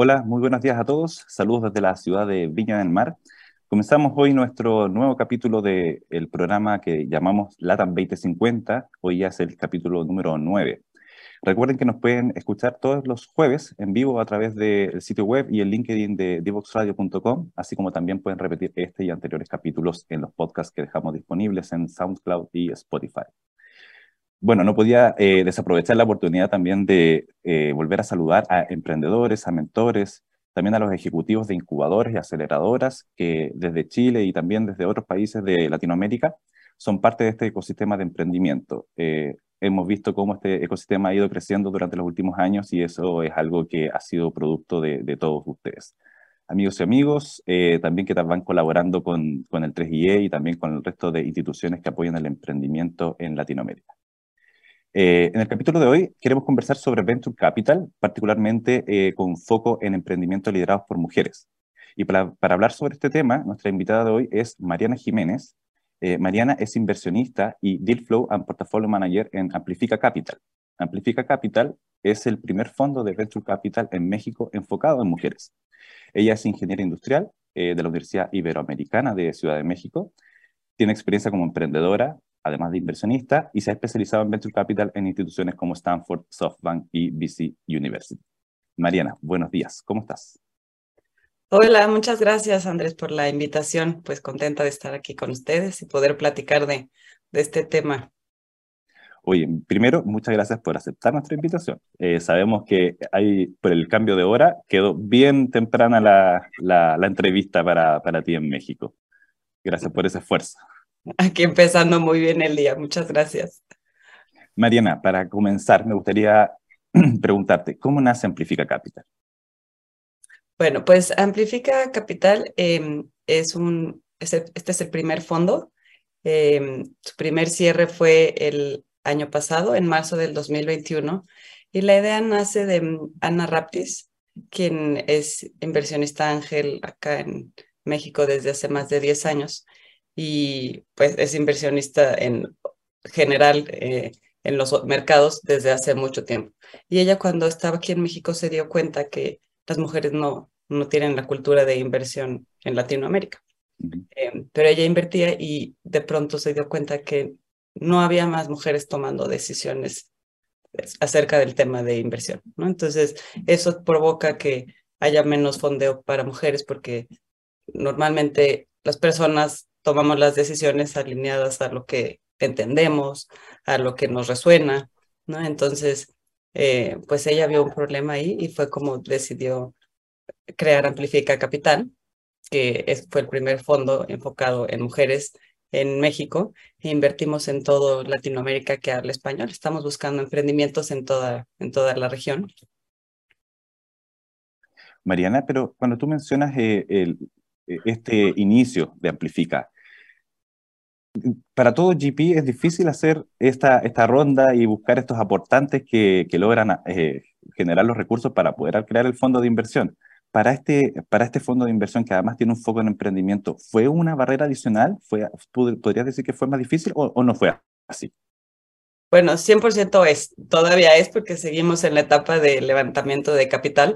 Hola, muy buenos días a todos. Saludos desde la ciudad de Viña del Mar. Comenzamos hoy nuestro nuevo capítulo del programa que llamamos LATAM 2050. Hoy ya es el capítulo número 9. Recuerden que nos pueden escuchar todos los jueves en vivo a través del sitio web y el LinkedIn de divoxradio.com, así como también pueden repetir este y anteriores capítulos en los podcasts que dejamos disponibles en SoundCloud y Spotify. Bueno, no podía eh, desaprovechar la oportunidad también de eh, volver a saludar a emprendedores, a mentores, también a los ejecutivos de incubadores y aceleradoras que desde Chile y también desde otros países de Latinoamérica son parte de este ecosistema de emprendimiento. Eh, hemos visto cómo este ecosistema ha ido creciendo durante los últimos años y eso es algo que ha sido producto de, todos ustedes. Amigos y amigos, también que van colaborando con, con el 3IE y también con el resto de instituciones que apoyan el emprendimiento en Latinoamérica. Eh, en el capítulo de hoy queremos conversar sobre Venture Capital, particularmente eh, con foco en emprendimiento liderados por mujeres. Y para, hablar sobre este tema, nuestra invitada de hoy es Mariana Jiménez. Eh, Mariana es inversionista y Deal Flow and Portfolio Manager en Amplifica Capital. Amplifica Capital es el primer fondo de Venture Capital en México enfocado en mujeres. Ella es ingeniera industrial de la Universidad Iberoamericana de Ciudad de México. Tiene experiencia como emprendedora, además de inversionista, y se ha especializado en Venture Capital en instituciones como Stanford, SoftBank y BC University. Mariana, buenos días, ¿cómo estás? Hola, muchas gracias Andrés por la invitación, pues contenta de estar aquí con ustedes y poder platicar de, de este tema. Oye, primero, muchas gracias por aceptar nuestra invitación. Eh, sabemos que hay, por el cambio de hora, quedó bien temprana la, la, la entrevista para, para ti en México. Gracias por ese esfuerzo. Aquí empezando muy bien el día. Muchas gracias. Mariana, para comenzar, me gustaría preguntarte, ¿cómo nace Amplifica Capital? Bueno, pues Amplifica Capital em, es un, este es el primer fondo. Em, su primer cierre fue el año pasado, en marzo del 2021, y la idea nace de Ana Raptis, quien es inversionista ángel acá en México desde hace más de 10 años y pues es inversionista en general eh, en los mercados desde hace mucho tiempo. Y ella cuando estaba aquí en México se dio cuenta que las mujeres no, no tienen la cultura de inversión en Latinoamérica. Eh, pero ella invertía y de pronto se dio cuenta que no había más mujeres tomando decisiones acerca del tema de inversión, ¿no? Entonces, eso provoca que haya menos fondeo para mujeres porque normalmente las personas tomamos las decisiones alineadas a lo que entendemos, a lo que nos resuena, ¿no? Entonces, eh, pues ella vio un problema ahí y fue como decidió crear Amplifica Capital, que es, fue el primer fondo enfocado en mujeres en México e invertimos en todo Latinoamérica que habla español. Estamos buscando emprendimientos en toda, en toda la región. Mariana, pero cuando tú mencionas eh, el, este inicio de Amplifica, para todo GP es difícil hacer esta, esta ronda y buscar estos aportantes que, que logran eh, generar los recursos para poder crear el fondo de inversión. Para este, para este fondo de inversión, que además tiene un foco en emprendimiento, ¿fue una barrera adicional? ¿Fue, ¿Podrías decir que fue más difícil o, o no fue así? Bueno, 100% es, todavía es porque seguimos en la etapa de levantamiento de capital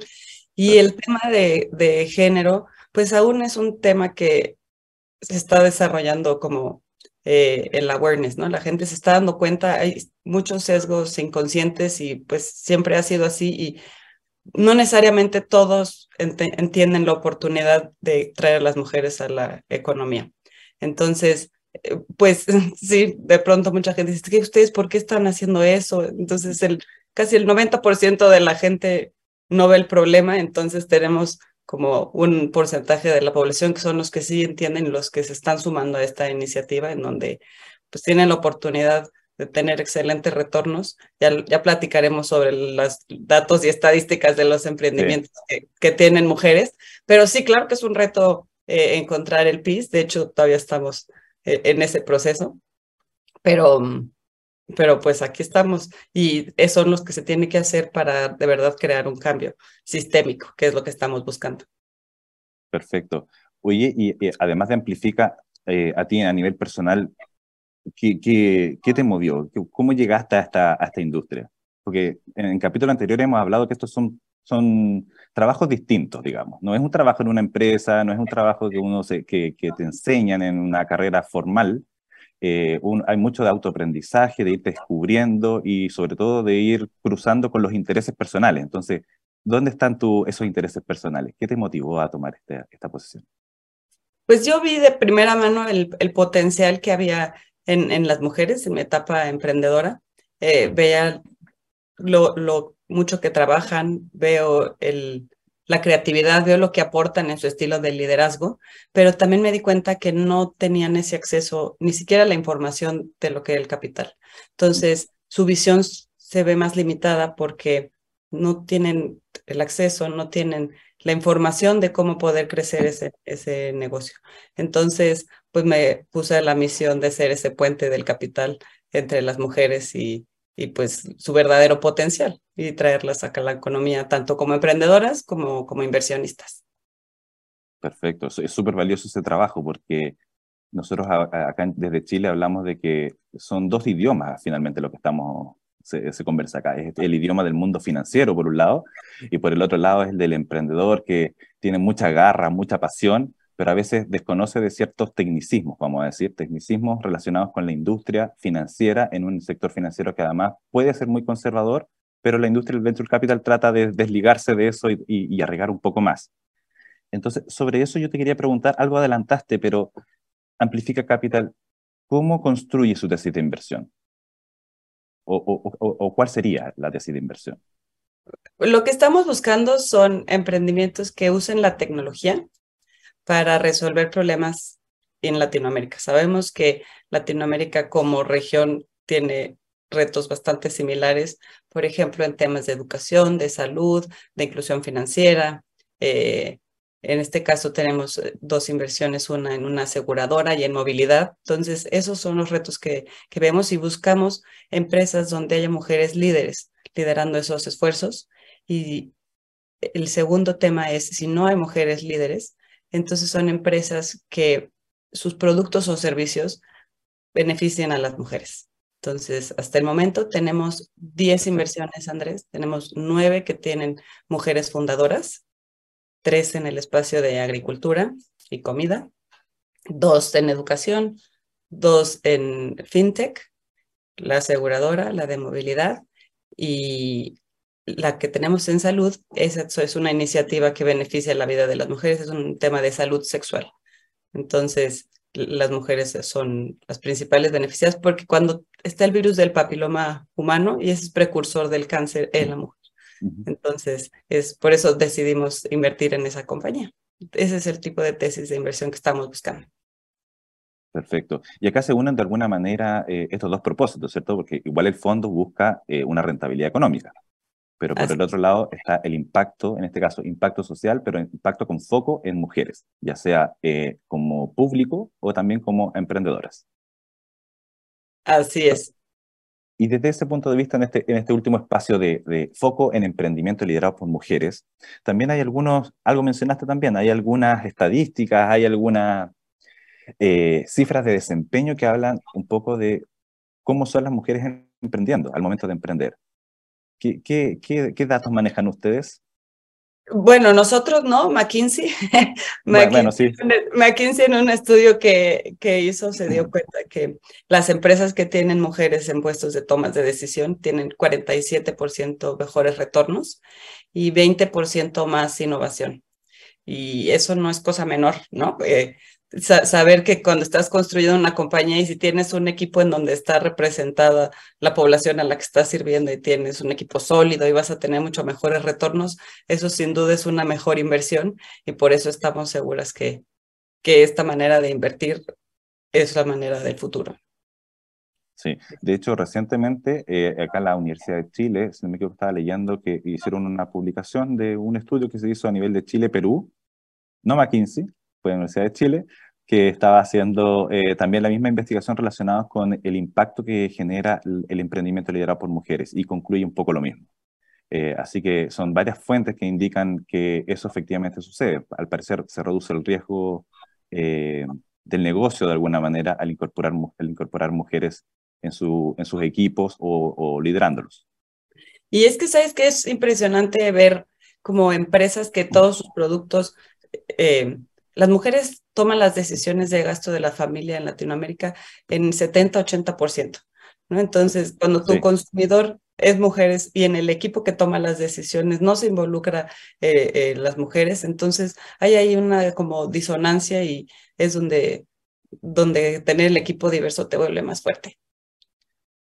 y el tema de, de género, pues aún es un tema que se está desarrollando como eh, el awareness, ¿no? La gente se está dando cuenta, hay muchos sesgos inconscientes y pues siempre ha sido así y no necesariamente todos entienden la oportunidad de traer a las mujeres a la economía. Entonces, eh, pues sí, de pronto mucha gente dice, ¿qué ustedes por qué están haciendo eso? Entonces, el, casi el 90% de la gente no ve el problema, entonces tenemos como un porcentaje de la población que son los que sí entienden, los que se están sumando a esta iniciativa, en donde pues tienen la oportunidad de tener excelentes retornos. Ya, ya platicaremos sobre los datos y estadísticas de los emprendimientos que, tienen mujeres, pero sí, claro que es un reto eh, encontrar el PIS, de hecho todavía estamos eh, en ese proceso, pero, pero pues aquí estamos y son los que se tiene que hacer para de verdad crear un cambio sistémico, que es lo que estamos buscando. Perfecto. Oye, y, además de Amplifica, eh, a ti a nivel personal, ¿qué, qué, qué te movió? ¿Cómo llegaste a esta, a esta industria? Porque en el capítulo anterior hemos hablado que estos son son trabajos distintos, digamos. No es un trabajo en una empresa, no es un trabajo que, uno se, que, que te enseñan en una carrera formal. Eh, hay mucho de autoaprendizaje, de ir descubriendo y sobre todo de ir cruzando con los intereses personales. Entonces, ¿dónde están tu, esos intereses personales? ¿Qué te motivó a tomar este, esta posición? Pues yo vi de primera mano el, el potencial que había en, en, las mujeres en mi etapa emprendedora. Eh, veía lo, lo mucho que trabajan, veo el, la creatividad, veo lo que aportan en su estilo de liderazgo, pero también me di cuenta que no tenían ese acceso, ni siquiera la información de lo que es el capital. Entonces, su visión se ve más limitada porque no tienen el acceso, no tienen la información de cómo poder crecer ese, ese negocio. Entonces, pues me puse la misión de ser ese puente del capital entre las mujeres y, y pues su verdadero potencial y traerlas acá a la economía, tanto como emprendedoras como como inversionistas. Perfecto, es súper valioso ese trabajo porque nosotros acá desde Chile hablamos de que son dos idiomas finalmente lo que estamos, se, se, conversa acá. Es el idioma del mundo financiero por un lado y por el otro lado es el del emprendedor que tiene mucha garra, mucha pasión pero a veces desconoce de ciertos tecnicismos, vamos a decir, tecnicismos relacionados con la industria financiera en un sector financiero que además puede ser muy conservador, pero la industria del venture capital trata de desligarse de eso y, y, arriesgar un poco más. Entonces, sobre eso yo te quería preguntar, algo adelantaste, pero Amplifica Capital, ¿cómo construye su tesis de inversión? ¿O, o, o, o cuál sería la tesis de inversión? Lo que estamos buscando son emprendimientos que usen la tecnología para resolver problemas en Latinoamérica. Sabemos que Latinoamérica como región tiene retos bastante similares, por ejemplo, en temas de educación, de salud, de inclusión financiera. Eh, en este caso tenemos eh, dos inversiones, una en una aseguradora y en movilidad. Entonces, esos son los retos que, que vemos y buscamos empresas donde haya mujeres líderes liderando esos esfuerzos. Y el segundo tema es, si no hay mujeres líderes, entonces son empresas que sus productos o servicios benefician a las mujeres. Entonces, hasta el momento tenemos 10 inversiones, Andrés. Tenemos 9 que tienen mujeres fundadoras, 3 en el espacio de agricultura y comida, 2 en educación, 2 en fintech, la aseguradora, la de movilidad y la que tenemos en salud, esa es una iniciativa que beneficia la vida de las mujeres, es un tema de salud sexual. Entonces, las mujeres son las principales beneficiadas porque cuando está el virus del papiloma humano y es precursor del cáncer en la mujer. Entonces, es por eso decidimos invertir en esa compañía. Ese es el tipo de tesis de inversión que estamos buscando. Perfecto. Y acá se unen de alguna manera eh, estos dos propósitos, ¿cierto? Porque igual el fondo busca eh, una rentabilidad económica pero por Así. el otro lado está el impacto, en este caso impacto social, pero impacto con foco en mujeres, ya sea eh, como público o también como emprendedoras. Así es. Y desde ese punto de vista, en este, en este último espacio de, de, foco en emprendimiento liderado por mujeres, también hay algunos, algo mencionaste también, hay algunas estadísticas, hay algunas eh, cifras de desempeño que hablan un poco de cómo son las mujeres emprendiendo al momento de emprender. ¿Qué, qué, qué, qué datos manejan ustedes? Bueno, nosotros no, McKinsey. McKinsey, bueno, sí. McKinsey en un estudio que, que hizo se dio cuenta que las empresas que tienen mujeres en puestos de tomas de decisión tienen 47% mejores retornos y 20% más innovación. Y eso no es cosa menor, ¿no? Eh, saber que cuando estás construyendo una compañía y si tienes un equipo en donde está representada la población a la que estás sirviendo y tienes un equipo sólido y vas a tener mucho mejores retornos, eso sin duda es una mejor inversión y por eso estamos seguras que, que esta manera de invertir es la manera del futuro. Sí, de hecho recientemente eh, acá en la Universidad de Chile, si no me equivoco, estaba leyendo que hicieron una publicación de un estudio que se hizo a nivel de Chile-Perú, no McKinsey, fue la Universidad de Chile, que estaba haciendo eh, también la misma investigación relacionada con el impacto que genera el, emprendimiento liderado por mujeres y concluye un poco lo mismo. Eh, así que son varias fuentes que indican que eso efectivamente sucede. Al parecer se reduce el riesgo eh, del negocio de alguna manera al incorporar, al incorporar mujeres en, su, en sus equipos o, liderándolos. Y es que sabes que es impresionante ver como empresas que todos sus productos, las mujeres toman las decisiones de gasto de la familia en Latinoamérica en 70-80%. ¿no? Entonces, cuando tu consumidor es mujeres y en el equipo que toma las decisiones no se involucra eh, eh, las mujeres, entonces hay ahí una como disonancia y es donde, donde tener el equipo diverso te vuelve más fuerte.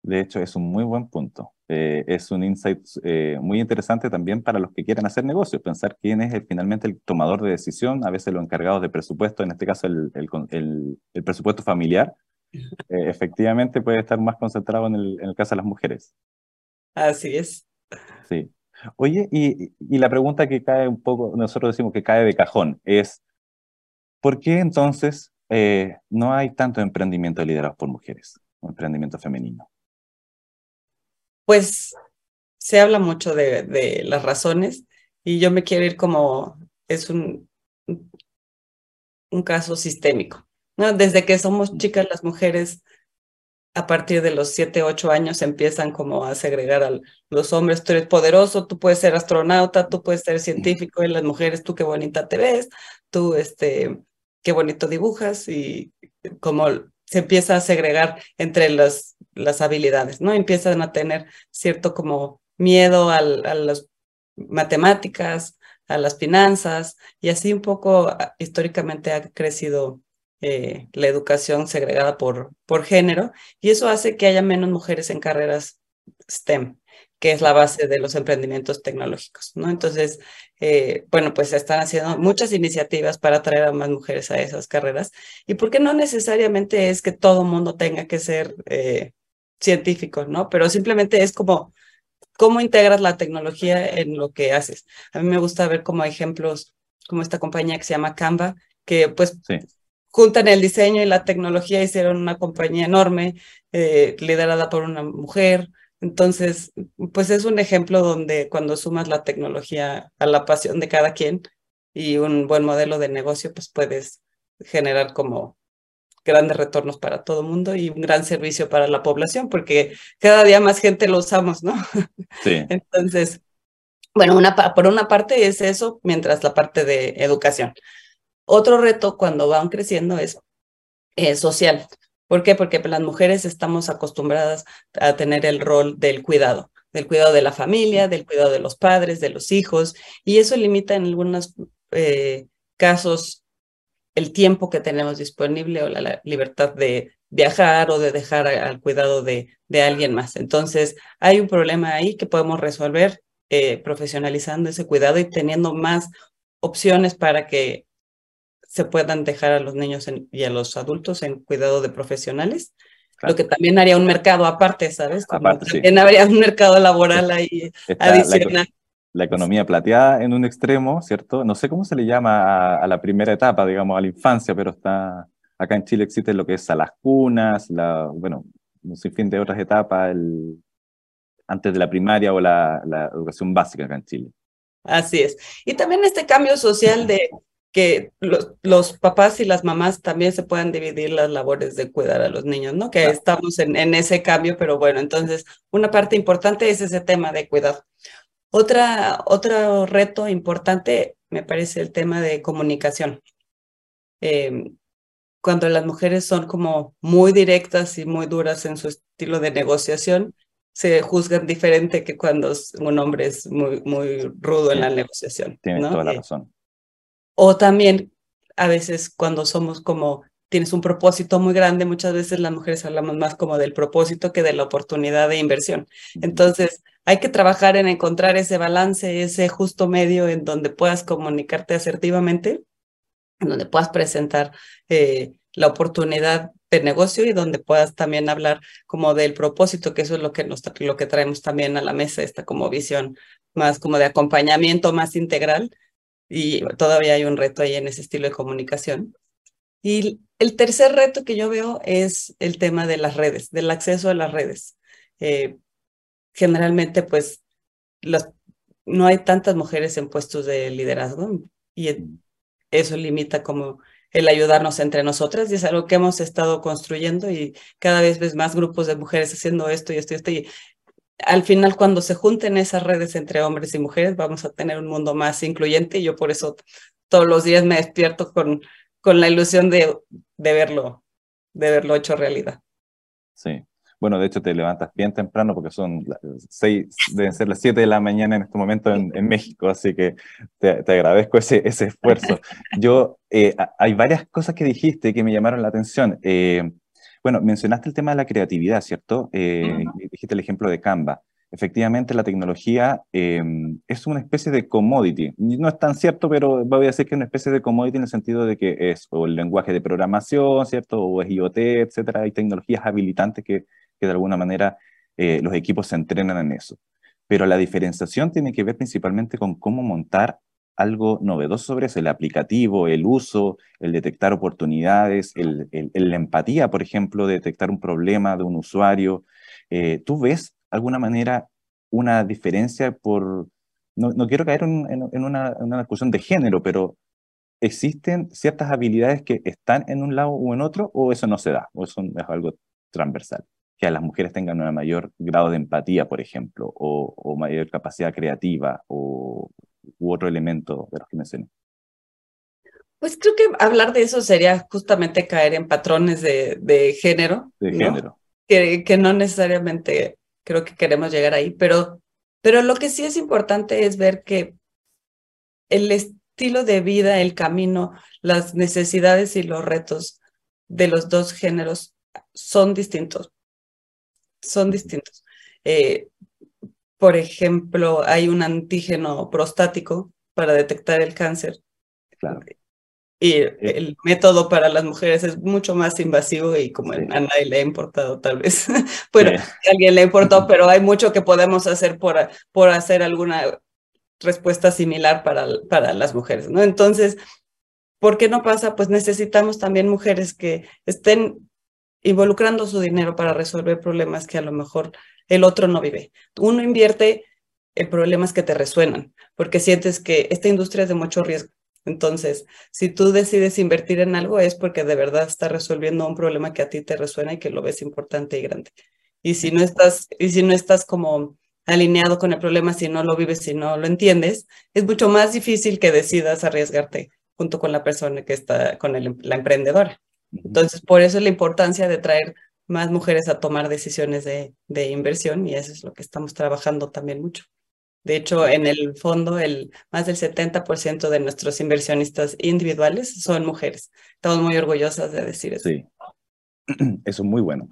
De hecho, es un muy buen punto. Eh, es un insight muy interesante también para los que quieran hacer negocios, pensar quién es finalmente el tomador de decisión, a veces los encargados de presupuesto, en este caso el, el, el, presupuesto familiar, efectivamente puede estar más concentrado en el, en el caso de las mujeres. Así es. Sí. Oye, y, y, la pregunta que cae un poco, nosotros decimos que cae de cajón, es, ¿por qué entonces eh, no hay tanto emprendimiento liderado por mujeres, o emprendimiento femenino? Pues se habla mucho de, de, las razones y yo me quiero ir como, es un, un caso sistémico. ¿no? Desde que somos chicas las mujeres a partir de los 7, 8 años empiezan como a segregar a los hombres, tú eres poderoso, tú puedes ser astronauta, tú puedes ser científico, y las mujeres, tú qué bonita te ves, tú este, qué bonito dibujas, y como se empieza a segregar entre las, las habilidades, ¿no? Empiezan a tener cierto como miedo a las matemáticas, a las finanzas, y así un poco ah, históricamente ha crecido eh, la educación segregada por, por género, y eso hace que haya menos mujeres en carreras STEM, que es la base de los emprendimientos tecnológicos, ¿no? Entonces, eh, bueno, pues están haciendo muchas iniciativas para atraer a más mujeres a esas carreras, y porque no necesariamente es que todo mundo tenga que ser eh, científico, ¿no? Pero simplemente es como cómo integras la tecnología en lo que haces. A mí me gusta ver como ejemplos como esta compañía que se llama Canva, que pues sí juntan el diseño y la tecnología, hicieron una compañía enorme, eh, liderada por una mujer. Entonces, pues es un ejemplo donde cuando sumas la tecnología a la pasión de cada quien y un buen modelo de negocio, pues puedes generar como grandes retornos para todo el mundo y un gran servicio para la población, porque cada día más gente lo usamos, ¿no? Sí. Entonces, bueno, una, por una parte es eso, mientras la parte de educación. Otro reto cuando van creciendo es eh, social. ¿Por qué? Porque las mujeres estamos acostumbradas a tener el rol del cuidado, del cuidado de la familia, del cuidado de los padres, de los hijos, y eso limita en algunos eh, casos el tiempo que tenemos disponible o la, libertad de viajar o de dejar al cuidado de, alguien más. Entonces, hay un problema ahí que podemos resolver eh, profesionalizando ese cuidado y teniendo más opciones para que se puedan dejar a los niños y a los adultos en cuidado de profesionales, lo que también haría un mercado aparte, ¿sabes? también habría un mercado laboral ahí adicional. La, economía plateada en un extremo, ¿cierto? No sé cómo se le llama a, la primera etapa, digamos, a la infancia, pero está acá en Chile existe lo que es a las cunas, la, bueno, un sinfín de otras etapas, el, antes de la primaria o la, la educación básica acá en Chile. Así es. Y también este cambio social de que los, los, papás y las mamás también se puedan dividir las labores de cuidar a los niños, ¿no? Que estamos en, en, ese cambio, pero bueno, entonces una parte importante es ese tema de cuidado. Otra, otro reto importante me parece el tema de comunicación. Eh, cuando las mujeres son como muy directas y muy duras en su estilo de negociación, se juzgan diferente que cuando un hombre es muy, muy rudo en la negociación. Tienes toda la eh, razón. O también a veces cuando somos como tienes un propósito muy grande, muchas veces las mujeres hablamos más como del propósito que de la oportunidad de inversión. Entonces, hay que trabajar en encontrar ese balance, ese justo medio en donde puedas comunicarte asertivamente, en donde puedas presentar eh, la oportunidad de negocio y donde puedas también hablar como del propósito, que eso es lo que, nos, lo que traemos también a la mesa, esta como visión más como de acompañamiento más integral y todavía hay un reto ahí en ese estilo de comunicación. Y el tercer reto que yo veo es el tema de las redes, del acceso a las redes. Eh, generalmente, pues, no hay tantas mujeres en puestos de liderazgo y eso limita como el ayudarnos entre nosotras y es algo que hemos estado construyendo y cada vez ves más grupos de mujeres haciendo esto y esto y esto y al final cuando se junten esas redes entre hombres y mujeres vamos a tener un mundo más incluyente y yo por eso todos los días me despierto con, con la ilusión de, de verlo, de verlo hecho realidad. Sí. Bueno, de hecho te levantas bien temprano porque son seis, deben ser las siete de la mañana en este momento en, México, así que te, agradezco ese, ese esfuerzo. Yo, eh, hay varias cosas que dijiste que me llamaron la atención. Eh, bueno, mencionaste el tema de la creatividad, ¿cierto? Eh, dijiste el ejemplo de Canva. Efectivamente, la tecnología es una especie de commodity. No es tan cierto, pero voy a decir que es una especie de commodity en el sentido de que es o el lenguaje de programación, ¿cierto? O es IoT, etcétera. Hay tecnologías habilitantes que que de alguna manera eh, los equipos se entrenan en eso. Pero la diferenciación tiene que ver principalmente con cómo montar algo novedoso sobre eso, el aplicativo, el uso, el detectar oportunidades, el, la empatía, por ejemplo, detectar un problema de un usuario. Eh, ¿Tú ves alguna manera una diferencia por... No, quiero caer en, en, una, en, una, discusión de género, pero ¿existen ciertas habilidades que están en un lado o en otro o eso no se da? ¿O eso es algo transversal? que a las mujeres tengan un mayor grado de empatía, por ejemplo, o, mayor capacidad creativa, o, u otro elemento de los que mencioné. Pues creo que hablar de eso sería justamente caer en patrones de, de género. De género. Que, que, no necesariamente creo que queremos llegar ahí, pero, pero lo que sí es importante es ver que el estilo de vida, el camino, las necesidades y los retos de los dos géneros son distintos son distintos. Eh, por ejemplo, hay un antígeno prostático para detectar el cáncer. Claro. Y el método para las mujeres es mucho más invasivo y como a nadie le ha importado tal vez. bueno, a alguien le ha importado, pero hay mucho que podemos hacer por, por hacer alguna respuesta similar para, para las mujeres, ¿no? Entonces, ¿por qué no pasa? Pues necesitamos también mujeres que estén involucrando su dinero para resolver problemas que a lo mejor el otro no vive. Uno invierte en problemas que te resuenan, porque sientes que esta industria es de mucho riesgo. Entonces, si tú decides invertir en algo es porque de verdad está resolviendo un problema que a ti te resuena y que lo ves importante y grande. Y si no estás, y si no estás como alineado con el problema, si no lo vives, si no lo entiendes, es mucho más difícil que decidas arriesgarte junto con la persona que está, con el, la emprendedora. Entonces, por eso es la importancia de traer más mujeres a tomar decisiones de, de, inversión y eso es lo que estamos trabajando también mucho. De hecho, en el fondo, el, más del 70% de nuestros inversionistas individuales son mujeres. Estamos muy orgullosas de decir eso. Sí, eso es muy bueno.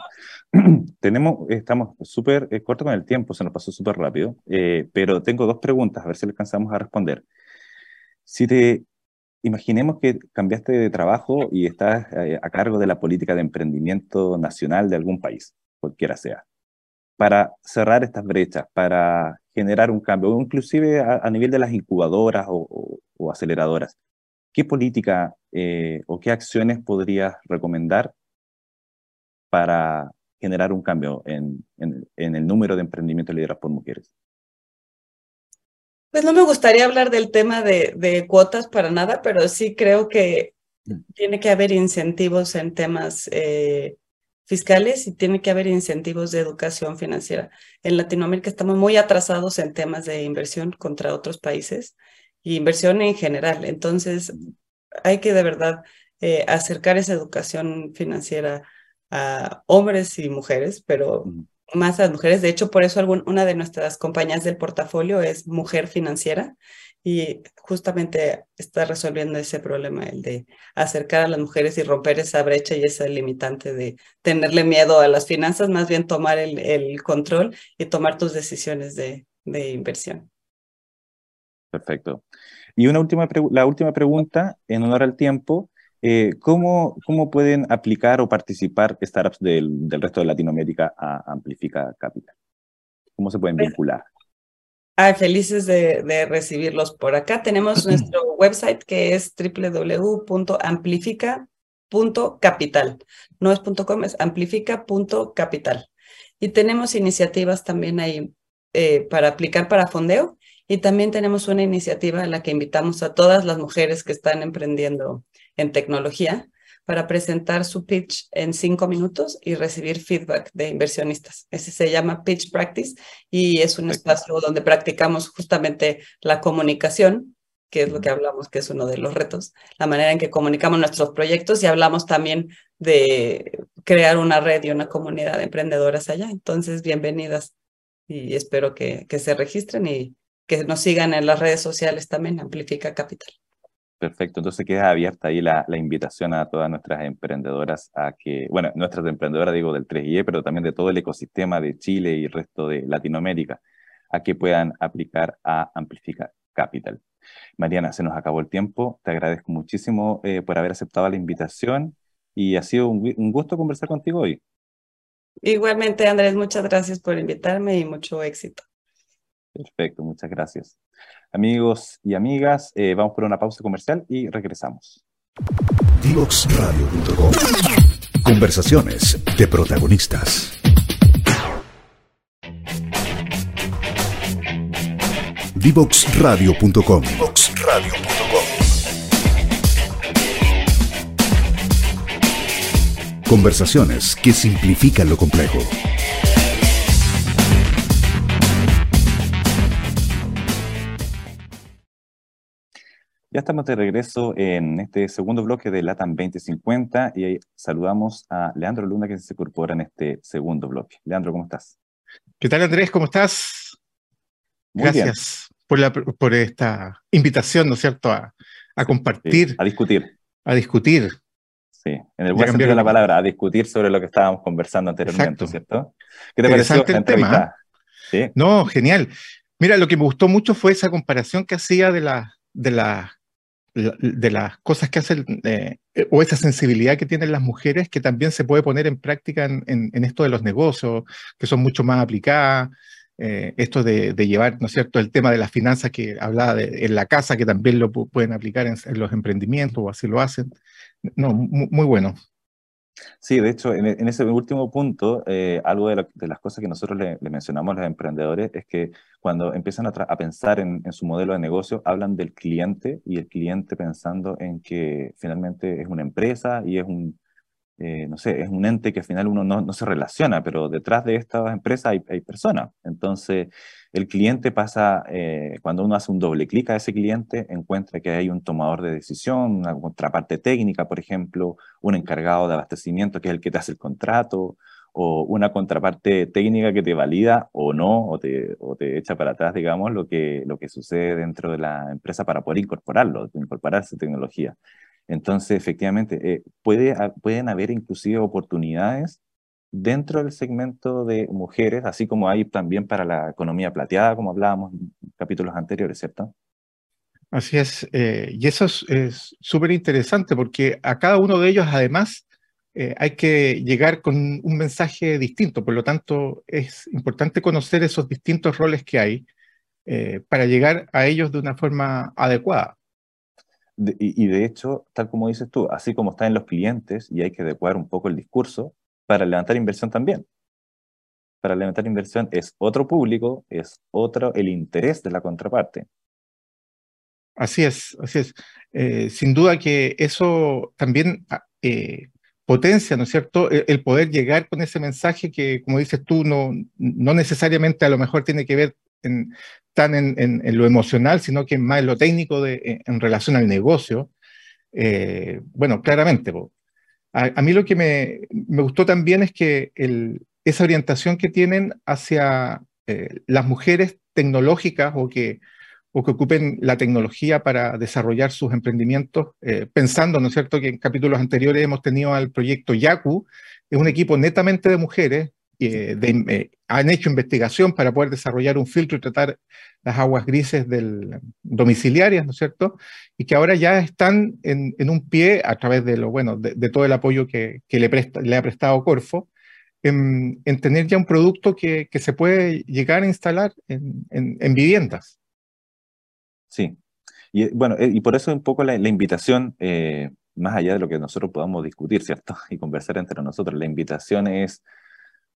Tenemos, estamos súper eh, cortos con el tiempo, se nos pasó súper rápido, eh, pero tengo dos preguntas, a ver si alcanzamos a responder. Si te Imaginemos que cambiaste de trabajo y estás eh, a cargo de la política de emprendimiento nacional de algún país, cualquiera sea, para cerrar estas brechas, para generar un cambio, inclusive a, nivel de las incubadoras o, aceleradoras. ¿Qué política eh, o qué acciones podrías recomendar para generar un cambio en, en el número de emprendimientos liderados por mujeres? Pues no me gustaría hablar del tema de, cuotas para nada, pero sí creo que mm. tiene que haber incentivos en temas eh, fiscales y tiene que haber incentivos de educación financiera. En Latinoamérica estamos muy atrasados en temas de inversión contra otros países y inversión en general. Entonces, hay que de verdad eh, acercar esa educación financiera a hombres y mujeres, pero mm más a las mujeres. De hecho, por eso una de nuestras compañías del portafolio es Mujer Financiera y justamente está resolviendo ese problema, el de acercar a las mujeres y romper esa brecha y esa limitante de tenerle miedo a las finanzas, más bien tomar el, el control y tomar tus decisiones de, de inversión. Perfecto. Y una última la última pregunta, en honor al tiempo, eh, ¿cómo, ¿Cómo pueden aplicar o participar startups del, del, resto de Latinoamérica a Amplifica Capital? ¿Cómo se pueden pues, vincular? Ah, felices de, de, recibirlos por acá. Tenemos nuestro website que es www.amplifica.capital. No es .com, es amplifica.capital. Y tenemos iniciativas también ahí eh, para aplicar para fondeo. Y también tenemos una iniciativa en la que invitamos a todas las mujeres que están emprendiendo en tecnología para presentar su pitch en cinco minutos y recibir feedback de inversionistas. Ese se llama Pitch Practice y es un espacio donde practicamos justamente la comunicación, que es lo que hablamos, que es uno de los retos, la manera en que comunicamos nuestros proyectos y hablamos también de crear una red y una comunidad de emprendedoras allá. Entonces, bienvenidas y espero que, que se registren y que nos sigan en las redes sociales también, Amplifica Capital. Perfecto, entonces queda abierta ahí la, la, invitación a todas nuestras emprendedoras a que, bueno, nuestras emprendedoras digo del 3IE, pero también de todo el ecosistema de Chile y el resto de Latinoamérica, a que puedan aplicar a Amplifica Capital. Mariana, se nos acabó el tiempo, te agradezco muchísimo eh, por haber aceptado la invitación y ha sido un, un gusto conversar contigo hoy. Igualmente, Andrés, muchas gracias por invitarme y mucho éxito. Perfecto, muchas gracias. Amigos y amigas, eh, vamos por una pausa comercial y regresamos. Divoxradio.com Conversaciones de protagonistas. Divoxradio.com Conversaciones que simplifican lo complejo. Ya estamos de regreso en este segundo bloque de LATAM 2050 y saludamos a Leandro Luna que se incorpora en este segundo bloque. Leandro, ¿cómo estás? ¿Qué tal Andrés? ¿Cómo estás? Gracias por, la, por esta invitación, ¿no es cierto?, a, a compartir. a discutir. A discutir. Sí, en el buen sentido de la palabra, a discutir sobre lo que estábamos conversando anteriormente, ¿cierto? ¿Qué te pareció el tema? ¿Sí? No, genial. Mira, lo que me gustó mucho fue esa comparación que hacía de la, de la de las cosas que hacen, eh, o esa sensibilidad que tienen las mujeres, que también se puede poner en práctica en, esto de los negocios, que son mucho más aplicadas, eh, esto de, llevar, ¿no es cierto?, el tema de las finanzas que hablaba en la casa, que también lo pueden aplicar en, los emprendimientos, o así lo hacen. No, muy bueno. Sí, de hecho, en, ese último punto, eh, algo de, las cosas que nosotros le, mencionamos a los emprendedores es que cuando empiezan a, pensar en, su modelo de negocio, hablan del cliente y el cliente pensando en que finalmente es una empresa y es un, eh, no sé, es un ente que al final uno no, se relaciona, pero detrás de estas empresas hay, hay personas. Entonces, el cliente pasa, eh, cuando uno hace un doble clic a ese cliente, encuentra que hay un tomador de decisión, una contraparte técnica, por ejemplo, un encargado de abastecimiento que es el que te hace el contrato, o una contraparte técnica que te valida o no, o te, o echa para atrás, digamos, lo que, lo que sucede dentro de la empresa para poder incorporarlo, incorporar esa tecnología. Entonces, efectivamente, eh, puede, pueden haber inclusive oportunidades dentro del segmento de mujeres, así como hay también para la economía plateada, como hablábamos en capítulos anteriores, ¿cierto? Así es, eh, y eso es súper interesante porque a cada uno de ellos además eh, hay que llegar con un mensaje distinto, por lo tanto es importante conocer esos distintos roles que hay para llegar a ellos de una forma adecuada. Y, de hecho, tal como dices tú, así como está en los clientes y hay que adecuar un poco el discurso, para levantar inversión también. Para levantar inversión es otro público, es otro el interés de la contraparte. Así es, así es. Eh, sin duda que eso también ah, eh, potencia, ¿no es cierto?, el, poder llegar con ese mensaje que, como dices tú, no, no necesariamente a lo mejor tiene que ver en, tan en, lo emocional, sino que más en lo técnico de, en, relación al negocio. Eh, bueno, claramente, a, mí lo que me, gustó también es que esa orientación que tienen hacia eh, las mujeres tecnológicas o que, ocupen la tecnología para desarrollar sus emprendimientos, eh, pensando, ¿no es cierto?, que en capítulos anteriores hemos tenido al proyecto Yaku, es un equipo netamente de mujeres, eh, han hecho investigación para poder desarrollar un filtro y tratar las aguas grises del, domiciliarias, ¿no es cierto? Y que ahora ya están en, un pie, a través de lo bueno, de, todo el apoyo que, le, presta, le, ha prestado Corfo, en, tener ya un producto que, se puede llegar a instalar en, viviendas. Sí, y bueno, eh, y por eso un poco la, invitación, eh, más allá de lo que nosotros podamos discutir, ¿cierto? Y conversar entre nosotros, la invitación es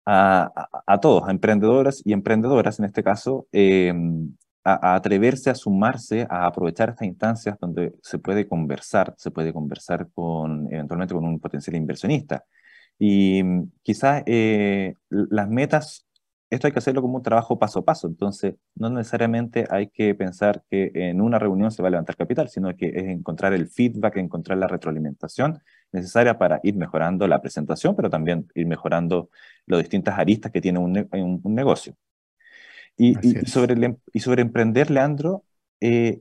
a, todos, a emprendedoras y emprendedoras en este caso, eh, a, atreverse a sumarse, a aprovechar estas instancias donde se puede conversar, se puede conversar con, eventualmente con un potencial inversionista. Y mm, quizás eh, las metas, esto hay que hacerlo como un trabajo paso a paso, entonces no necesariamente hay que pensar que en una reunión se va a levantar capital, sino que es encontrar el feedback, encontrar la retroalimentación necesaria para ir mejorando la presentación, pero también ir mejorando las distintas aristas que tiene un negocio. Y, sobre, em, y sobre emprender, Leandro, eh,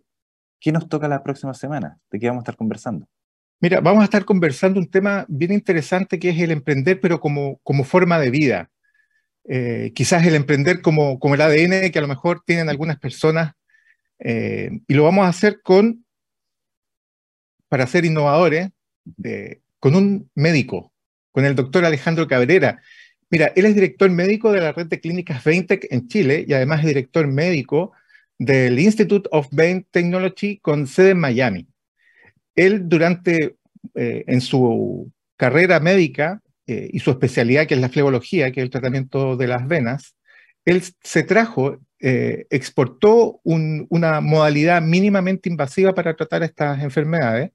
¿qué nos toca la próxima semana? ¿De qué vamos a estar conversando? Mira, vamos a estar conversando un tema bien interesante que es el emprender, pero como, como forma de vida. Eh, quizás el emprender como, como el ADN que a lo mejor tienen algunas personas. Eh, y lo vamos a hacer con, para ser innovadores, con un médico, con el doctor Alejandro Cabrera, Mira, él es director médico de la red de clínicas Baintech en Chile y además es director médico del Institute of Bain Technology con sede en Miami. Él durante, eh, en su carrera médica eh, y su especialidad, que es la flebología, que es el tratamiento de las venas, él se trajo, eh, exportó una modalidad mínimamente invasiva para tratar estas enfermedades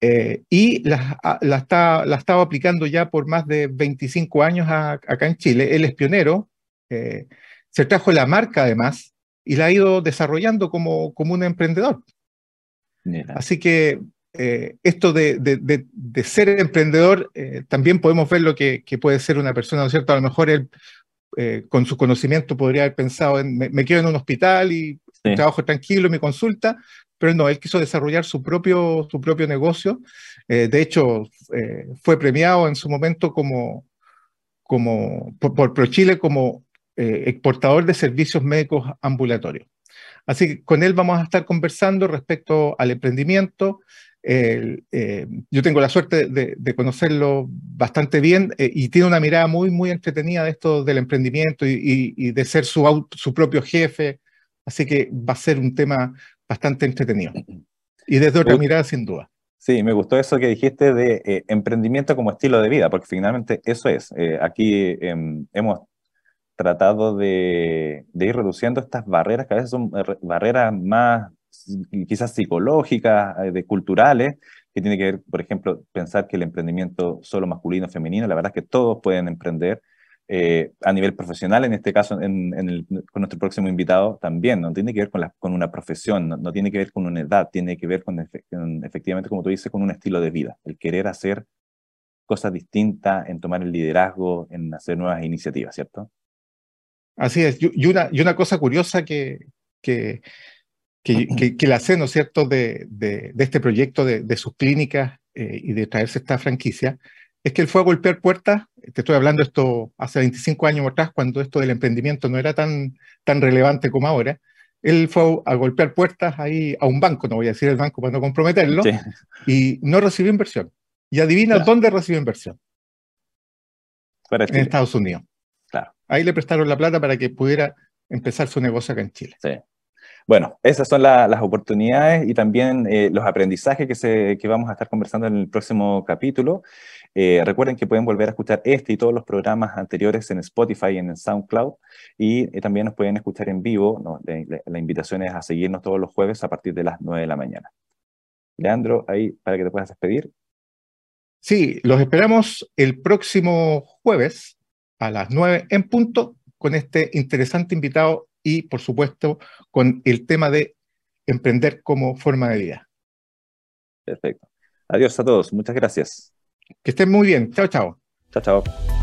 eh, y la, la, está, la estaba aplicando ya por más de 25 años acá en Chile. Él es pionero, eh, se trajo la marca además y la ha ido desarrollando como, como un emprendedor. Así que eh, esto de, de, de, ser emprendedor, también podemos ver lo que, que, puede ser una persona, ¿no es cierto? A lo mejor él, con su conocimiento, podría haber pensado en, me, quedo en un hospital y trabajo tranquilo mi consulta, pero no, él quiso desarrollar su propio, su propio negocio. Eh, de hecho, eh, fue premiado en su momento como, como, por, ProChile como eh, exportador de servicios médicos ambulatorios. Así que con él vamos a estar conversando respecto al emprendimiento. Yo tengo la suerte de, conocerlo bastante bien y tiene una mirada muy, muy entretenida de esto del emprendimiento y, y de ser su, su propio jefe. Así que va a ser un tema bastante entretenido. Y desde otra mirada, sin duda. Sí, me gustó eso que dijiste de eh, emprendimiento como estilo de vida, porque finalmente eso es. Eh, aquí em, hemos tratado de, ir reduciendo estas barreras, que a veces son barreras más quizás psicológicas, eh, de culturales, que tiene que ver, por ejemplo, pensar que el emprendimiento solo masculino o femenino, la verdad es que todos pueden emprender, eh, a nivel profesional, en este caso en, con nuestro próximo invitado también, no tiene que ver con, con una profesión, no, tiene que ver con una edad, tiene que ver con, efectivamente, como tú dices, con un estilo de vida, el querer hacer cosas distintas, en tomar el liderazgo, en hacer nuevas iniciativas, ¿cierto? Así es, y una, y una cosa curiosa que, que, que, que, la sé, ¿no es cierto?, de, de, este proyecto de, de sus clínicas eh, y de traerse esta franquicia, es que él fue a golpear puertas, te estoy hablando esto hace 25 años atrás, cuando esto del emprendimiento no era tan, tan relevante como ahora, él fue a golpear puertas ahí a un banco, no voy a decir el banco para no comprometerlo, y no recibió inversión. Y adivina dónde recibió inversión. en Estados Unidos. Claro. Ahí le prestaron la plata para que pudiera empezar su negocio acá en Chile. Sí. Bueno, esas son las oportunidades y también eh, los aprendizajes que, vamos a estar conversando en el próximo capítulo. Eh, recuerden que pueden volver a escuchar este y todos los programas anteriores en Spotify y en SoundCloud y eh, también nos pueden escuchar en vivo. La, invitación es a seguirnos todos los jueves a partir de las 9 de la mañana. Leandro, ahí para que te puedas despedir. Sí, los esperamos el próximo jueves a las 9 en punto con este interesante invitado y, por supuesto, con el tema de emprender como forma de vida. Perfecto. Adiós a todos. Muchas gracias. Que estén muy bien. Chao, chao. Chao, chao.